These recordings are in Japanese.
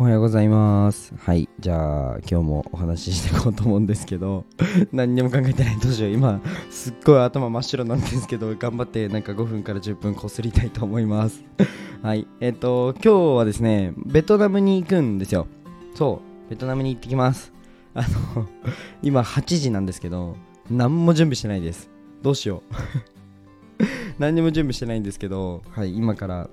おはようございます。はい。じゃあ、今日もお話ししていこうと思うんですけど、何にも考えてない。どうしよう。今、すっごい頭真っ白なんですけど、頑張ってなんか5分から10分こすりたいと思います。はい。えっ、と、今日はですね、ベトナムに行くんですよ。そう。ベトナムに行ってきます。あの、今8時なんですけど、何も準備してないです。どうしよう。何にも準備してないんですけど、はい。今から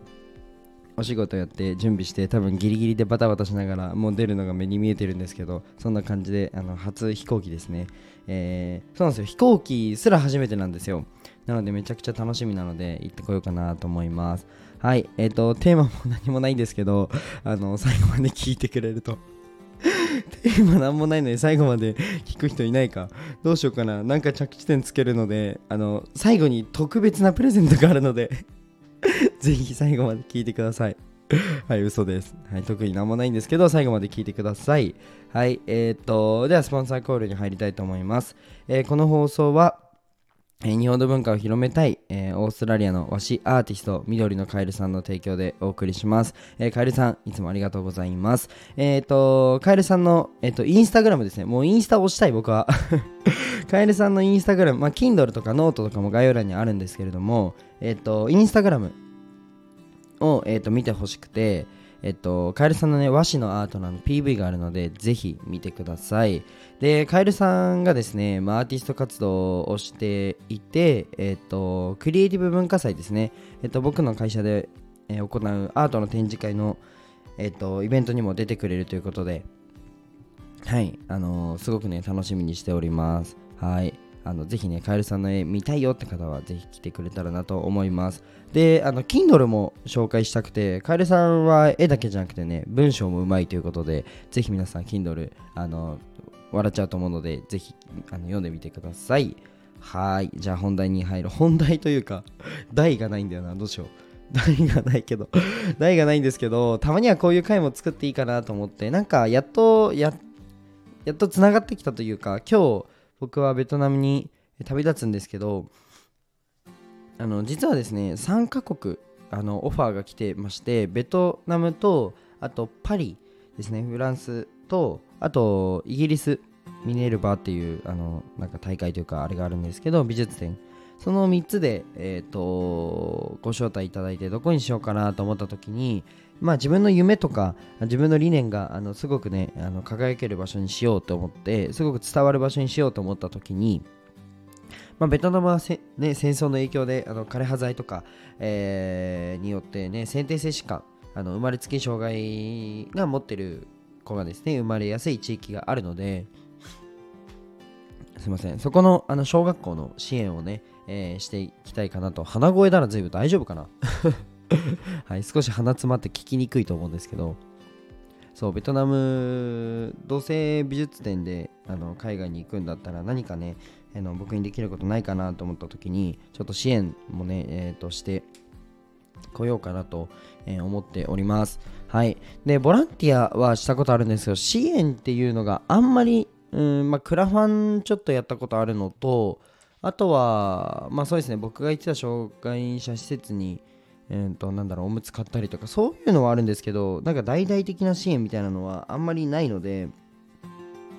お仕事やって準備して多分ギリギリでバタバタしながらもう出るのが目に見えてるんですけどそんな感じであの初飛行機ですね、えー、そうなんですよ。飛行機すら初めてなんですよ。なのでめちゃくちゃ楽しみなので行ってこようかなと思います。はい。えっ、ー、とテーマも何もないんですけどあの最後まで聞いてくれると。テーマ何もないのに最後まで聞く人いないか。どうしようかな。なんか着地点つけるのであの最後に特別なプレゼントがあるので。ぜひ最後まで聞いてください。はい、嘘です。はい、特になんもないんですけど、最後まで聞いてください。はい、えー、っと、ではスポンサーコールに入りたいと思います。えー、この放送は、えー、日本の文化を広めたい、えー、オーストラリアの和紙アーティスト、緑のカエルさんの提供でお送りします。えー、カエルさん、いつもありがとうございます。えっ、と、カエルさんの、えっ、と、インスタグラムですね。もうインスタ推したい、僕は。カエルさんのインスタグラム、まあ、Kindle とかノートとかも概要欄にあるんですけれども、えっ、と、インスタグラムを、えー、と見てほしくて、えっと、カエルさんのね、和紙のアートの PV があるので、ぜひ見てください。で、カエルさんがですね、まあ、アーティスト活動をしていて、えっと、クリエイティブ文化祭ですね、えっと、僕の会社で、えー、行うアートの展示会の、えっと、イベントにも出てくれるということで、はい、あのー、すごくね、楽しみにしております。はい。あのぜひね、カエルさんの絵見たいよって方はぜひ来てくれたらなと思います。で、あの、Kindle も紹介したくて、カエルさんは絵だけじゃなくてね、文章もうまいということで、ぜひ皆さん Kindle、あの、笑っちゃうと思うので、ぜひあの読んでみてください。はい。じゃあ本題に入る。本題というか、題がないんだよな。どうしよう。題がないけど題がないんですけど、たまにはこういう回も作っていいかなと思って、なんかやっと、ややっとつながってきたというか、今日、僕はベトナムに旅立つんですけどあの実はですね3カ国あのオファーが来てましてベトナムとあとパリですねフランスとあとイギリスミネルバっていうあのなんか大会というかあれがあるんですけど美術展。その3つで、えーと、ご招待いただいてどこにしようかなと思った時にまあ自分の夢とか自分の理念があのすごくねあの輝ける場所にしようと思ってすごく伝わる場所にしようと思った時にまあ、ベトナムはせ、ね、戦争の影響であの枯葉剤とか、えー、によってね先天性疾患あの生まれつき障害が持ってる子がですね生まれやすい地域があるのですいません。そこのあの小学校の支援をね、えー、していきたいかなと。鼻声なら随分大丈夫かな。はい少し鼻詰まって聞きにくいと思うんですけど。そうベトナム同性美術展であの海外に行くんだったら何かねあの僕にできることないかなと思った時にちょっと支援もね、えー、としてこようかなと、え、思っております。はい。でボランティアはしたことあるんですけど支援っていうのがあんまりうんまあクラファンちょっとやったことあるのとあとはまあそうですね。僕が行ってた障害者施設にえー、となんだろうおむつ買ったりとかそういうのはあるんですけどなんか大々的な支援みたいなのはあんまりないので、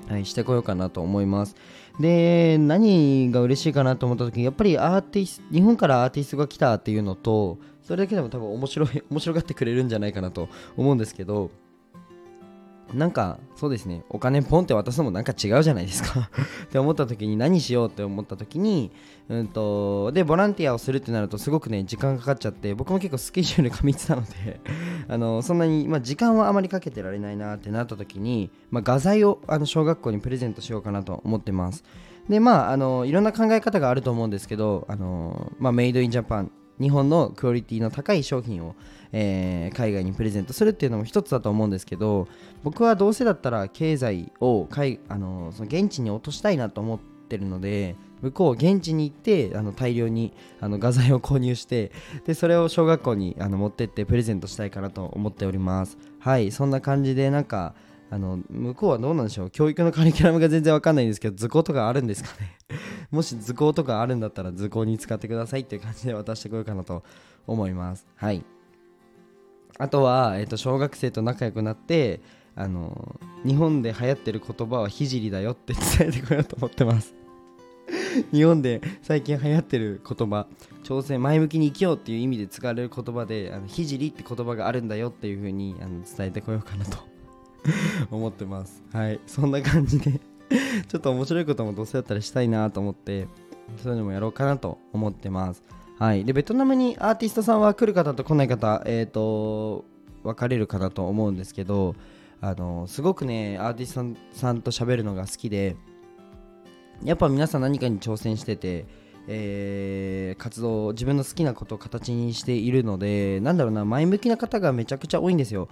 はい、してこようかなと思います。で何が嬉しいかなと思った時にやっぱりアーティスト日本からアーティストが来たっていうのとそれだけでも多分面白い面白がってくれるんじゃないかなと思うんですけどなんかそうですねお金ポンって渡すのもなんか違うじゃないですか。って思った時に何しようって思った時にうんとでボランティアをするってなるとすごくね時間かかっちゃって僕も結構スケジュール過密なので あのそんなに、まあ、時間はあまりかけてられないなってなった時に、まあ、画材をあの小学校にプレゼントしようかなと思ってます。でまああのいろんな考え方があると思うんですけどあの、まあ、メイドインジャパン日本のクオリティの高い商品を、えー、海外にプレゼントするっていうのも一つだと思うんですけど僕はどうせだったら経済を海あのその現地に落としたいなと思ってるので向こう現地に行ってあの大量にあの画材を購入してでそれを小学校にあの持ってってプレゼントしたいかなと思っております。はいそんな感じでなんかあの向こうはどうなんでしょう？教育のカリキュラムが全然わかんないんですけど図工とかあるんですかね？もし図工とかあるんだったら図工に使ってくださいっていう感じで渡してこようかなと思います。はい。あとは、えー、と小学生と仲良くなって、あの日本で流行ってる言葉は聖だよって伝えてこようと思ってます。日本で最近流行ってる言葉挑戦前向きに生きようっていう意味で使われる言葉であの聖って言葉があるんだよっていう風にあの伝えてこようかなと 思ってます。はい。そんな感じで ちょっと面白いこともどうせだったらしたいなと思ってそういうのもやろうかなと思ってます。はい。でベトナムにアーティストさんは来る方と来ない方えっ、ー、と分かれるかなと思うんですけどあのすごくねアーティストさんと喋るのが好きでやっぱ皆さん何かに挑戦してて、えー、活動自分の好きなことを形にしているのでなんだろうな前向きな方がめちゃくちゃ多いんですよ。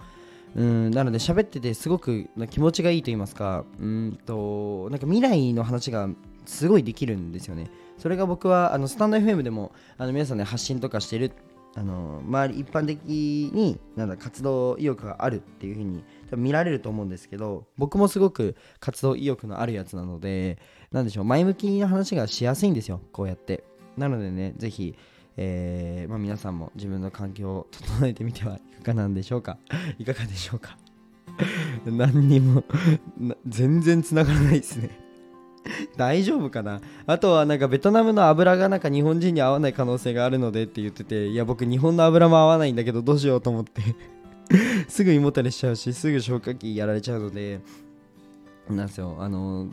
うんなので喋っててすごく気持ちがいいと言いますかうんとなんか未来の話がすごいできるんですよね。それが僕はあのスタンド FM でもあの皆さんね発信とかしてるあの周り一般的になんだ活動意欲があるっていう風に見られると思うんですけど僕もすごく活動意欲のあるやつなのでなんでしょう前向きな話がしやすいんですよこうやって。なのでねぜひえーまあ、皆さんも自分の環境を整えてみてはいかがなんでしょうか？いかがでしょうか？何にも全然つながらないですね。大丈夫かな？あとはなんかベトナムの油がなんか日本人に合わない可能性があるのでって言ってていや僕日本の油も合わないんだけどどうしようと思って。すぐ胃もたれしちゃうしすぐ消化器やられちゃうので。なんですよ。あの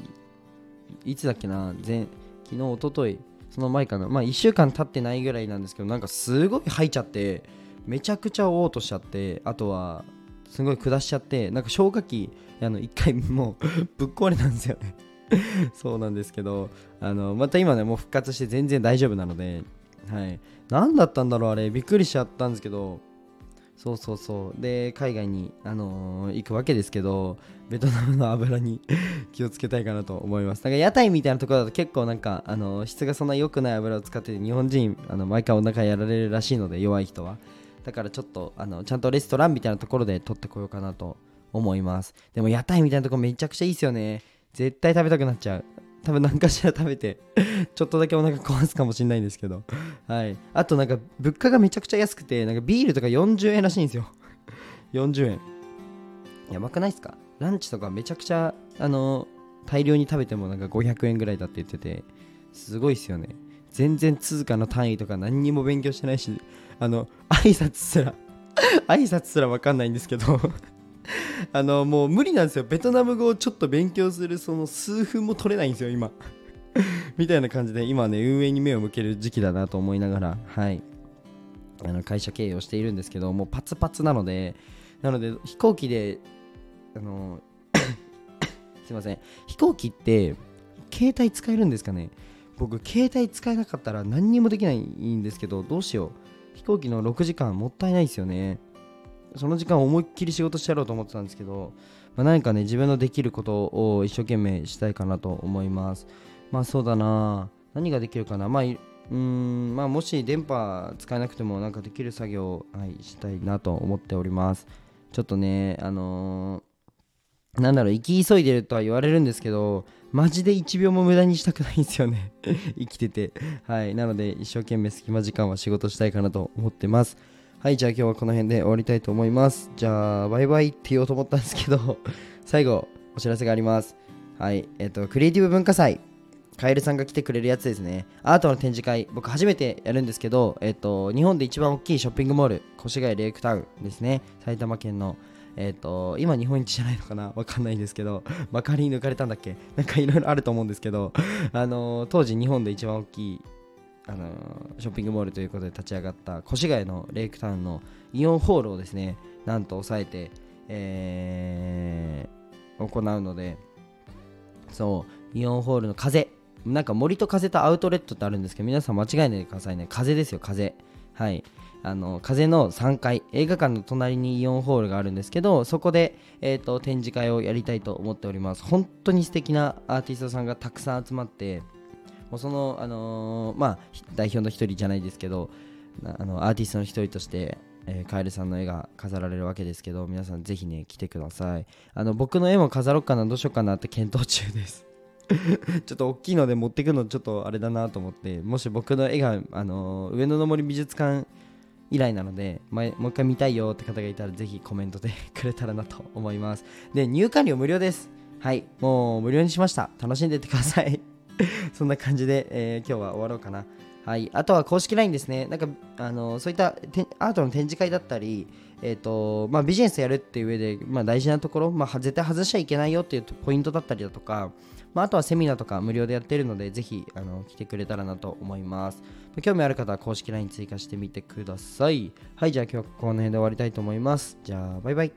いつだっけな？前昨日おとといその前かなまあ1週間経ってないぐらいなんですけどなんかすごい吐いちゃってめちゃくちゃ嘔吐しちゃってあとはすごい下しちゃってなんか消火器あの1回もう ぶっ壊れたんですよね。そうなんですけどあのまた今ねもう復活して全然大丈夫なのではい。何だったんだろうあれ。びっくりしちゃったんですけどそうそうそう。で海外に、あのー、行くわけですけどベトナムの油に 気をつけたいかなと思います。なんか屋台みたいなところだと結構なんか、あのー、質がそんな良くない油を使って日本人あの毎回お腹やられるらしいので弱い人は。だからちょっとあのちゃんとレストランみたいなところで取ってこようかなと思います。でも屋台みたいなところめちゃくちゃいいですよね。絶対食べたくなっちゃう。多分何かしら食べて ちょっとだけお腹壊すかもしれないんですけど。はい。あとなんか物価がめちゃくちゃ安くてなんかビールとか40円らしいんですよ。40円。やばくないっすか？ランチとかめちゃくちゃあの大量に食べてもなんか500円ぐらいだって言っててすごいっすよね。全然通貨の単位とか何にも勉強してないしあの挨拶すら 挨拶すら分かんないんですけど。あのもう無理なんですよ。ベトナム語をちょっと勉強するその数分も取れないんですよ今。みたいな感じで今ね運営に目を向ける時期だなと思いながらはい。あの会社経営をしているんですけどもうパツパツなのでなので飛行機であの すいません。飛行機って携帯使えるんですかね？僕携帯使えなかったら何にもできないんですけどどうしよう。飛行機の6時間もったいないですよね。その時間思いっきり仕事してやろうと思ってたんですけど、まあ、何かね自分のできることを一生懸命したいかなと思います。まあそうだな。何ができるかな。まあうんまあもし電波使えなくてもなんかできる作業を、はい、したいなと思っております。ちょっとねあのー、なんだろう生き急いでるとは言われるんですけどマジで1秒も無駄にしたくないんですよね。生きてて。はい。なので一生懸命隙間時間は仕事したいかなと思ってます。はい、じゃあ今日はこの辺で終わりたいと思います。じゃあ、バイバイって言おうと思ったんですけど 最後、お知らせがあります。はい、えっ、と、クリエイティブ文化祭。カエルさんが来てくれるやつですね。アートの展示会、僕初めてやるんですけど、えっ、と、日本で一番大きいショッピングモール、越谷レイクタウンですね。埼玉県の。えっ、と、今日本一じゃないのかな？わかんないんですけど、まかり抜かれたんだっけ？なんかいろいろあると思うんですけど、あの当時日本で一番大きいあのショッピングモールということで立ち上がった越谷のレイクタウンのイオンホールをですねなんと抑えて、えー、行うのでそうイオンホールの風なんか森と風とアウトレットってあるんですけど皆さん間違えないでくださいね。風ですよ風。はい。あの風の3階映画館の隣にイオンホールがあるんですけどそこで、えーと展示会をやりたいと思っております。本当に素敵なアーティストさんがたくさん集まってもうその、あのー、まあ、代表の一人じゃないですけどあのアーティストの一人として、えー、カエルさんの絵が飾られるわけですけど皆さんぜひね来てください。あの僕の絵も飾ろうかなどうしようかなって検討中です。ちょっと大きいので持ってくのちょっとあれだなと思ってもし僕の絵が、あのー、上野の森美術館以来なので、まもう一回見たいよって方がいたらぜひコメントでくれたらなと思います。で入館料無料です。はい。もう無料にしました。楽しんでってください。そんな感じで、えー、今日は終わろうかなはい、あとは公式 LINE ですね。なんかあのそういったアートの展示会だったり、えーとまあ、ビジネスやるっていう上で、まあ、大事なところ、まあ、絶対外しちゃいけないよっていうポイントだったりだとか、まあ、あとはセミナーとか無料でやってるので、ぜひあの来てくれたらなと思います。興味ある方は公式 LINE 追加してみてください。はい、じゃあ今日はこの辺で終わりたいと思います。じゃあ、バイバイ。